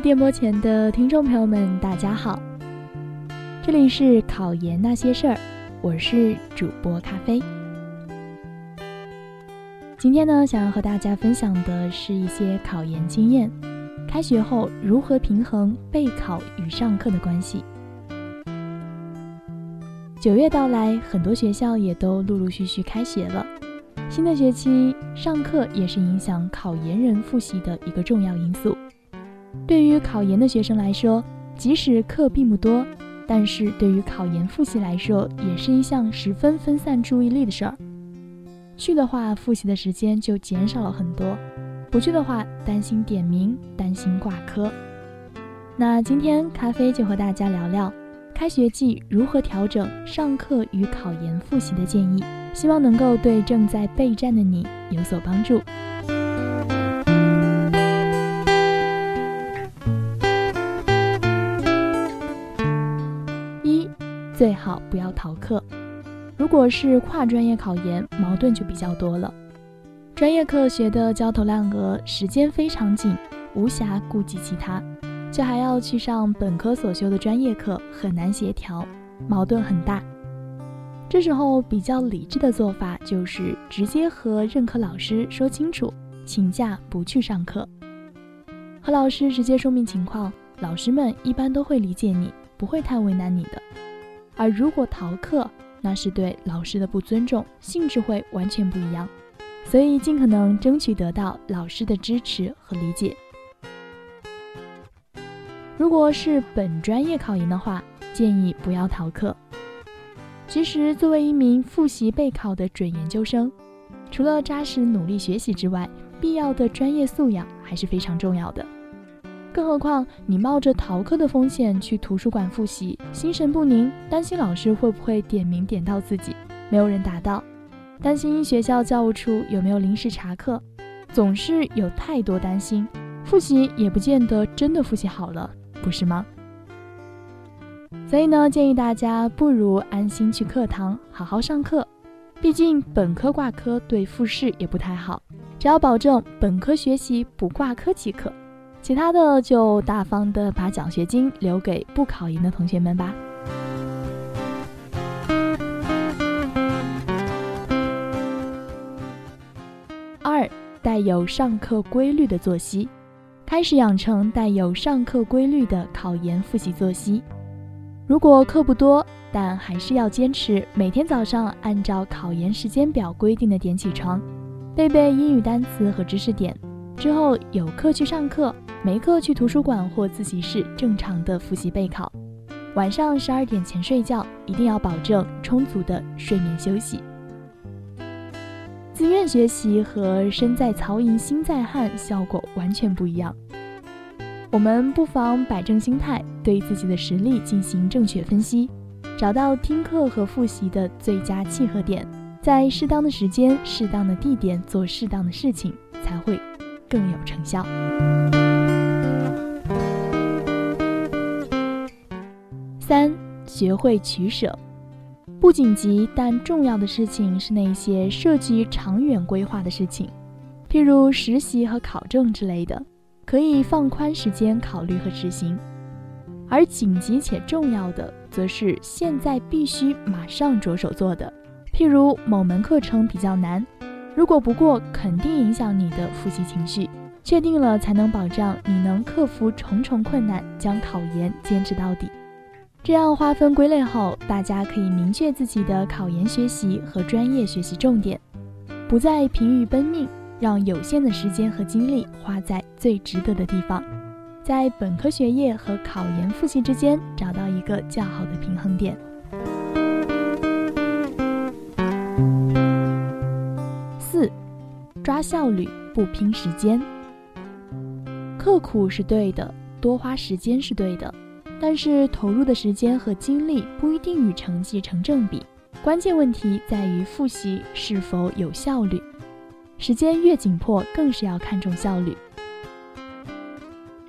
电波前的听众朋友们，大家好，这里是考研那些事儿，我是主播咖啡。今天呢，想要和大家分享的是一些考研经验，开学后如何平衡备考与上课的关系。九月到来，很多学校也都陆陆续续开学了。新的学期上课也是影响考研人复习的一个重要因素。对于考研的学生来说，即使课并不多，但是对于考研复习来说，也是一项十分分散注意力的事儿。去的话，复习的时间就减少了很多；不去的话，担心点名，担心挂科。那今天咖啡就和大家聊聊。开学季如何调整上课与考研复习的建议？希望能够对正在备战的你有所帮助。最好不要逃课。如果是跨专业考研，矛盾就比较多了。专业课学的焦头烂额，时间非常紧，无暇顾及其他。却还要去上本科所修的专业课，很难协调，矛盾很大。这时候比较理智的做法就是直接和任课老师说清楚，请假不去上课。和老师直接说明情况，老师们一般都会理解你，不会太为难你的。而如果逃课，那是对老师的不尊重，性质会完全不一样。所以尽可能争取得到老师的支持和理解。如果是本专业考研的话，建议不要逃课。其实，作为一名复习备考的准研究生，除了扎实努力学习之外，必要的专业素养还是非常重要的。更何况，你冒着逃课的风险去图书馆复习，心神不宁，担心老师会不会点名点到自己，没有人答到；担心学校教务处有没有临时查课，总是有太多担心，复习也不见得真的复习好了。不是吗？所以呢，建议大家不如安心去课堂好好上课。毕竟本科挂科对复试也不太好，只要保证本科学习不挂科即可，其他的就大方的把奖学金留给不考研的同学们吧。二，带有上课规律的作息。开始养成带有上课规律的考研复习作息。如果课不多，但还是要坚持每天早上按照考研时间表规定的点起床，背背英语单词和知识点。之后有课去上课，没课去图书馆或自习室正常的复习备考。晚上十二点前睡觉，一定要保证充足的睡眠休息。自愿学习和身在曹营心在汉效果完全不一样。我们不妨摆正心态，对自己的实力进行正确分析，找到听课和复习的最佳契合点，在适当的时间、适当的地点做适当的事情，才会更有成效。三，学会取舍。不紧急但重要的事情是那些涉及长远规划的事情，譬如实习和考证之类的，可以放宽时间考虑和执行；而紧急且重要的，则是现在必须马上着手做的，譬如某门课程比较难，如果不过，肯定影响你的复习情绪，确定了才能保障你能克服重重困难，将考研坚持到底。这样划分归类后，大家可以明确自己的考研学习和专业学习重点，不再疲于奔命，让有限的时间和精力花在最值得的地方，在本科学业和考研复习之间找到一个较好的平衡点。抓效率不拼时间，刻苦是对的，多花时间是对的。但是投入的时间和精力不一定与成绩成正比，关键问题在于复习是否有效率。时间越紧迫，更是要看重效率。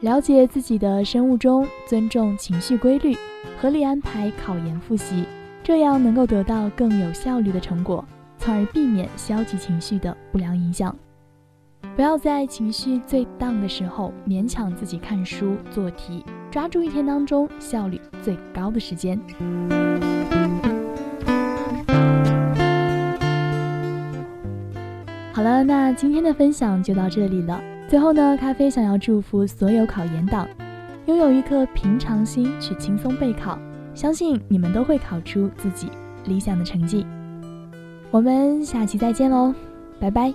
了解自己的生物钟，尊重情绪规律，合理安排考研复习，这样能够得到更有效率的成果，从而避免消极情绪的不良影响。不要在情绪最荡的时候勉强自己看书做题，抓住一天当中效率最高的时间。好了，那今天的分享就到这里了。最后呢，咖啡想要祝福所有考研党，拥有一颗平常心去轻松备考，相信你们都会考出自己理想的成绩。我们下期再见喽拜拜。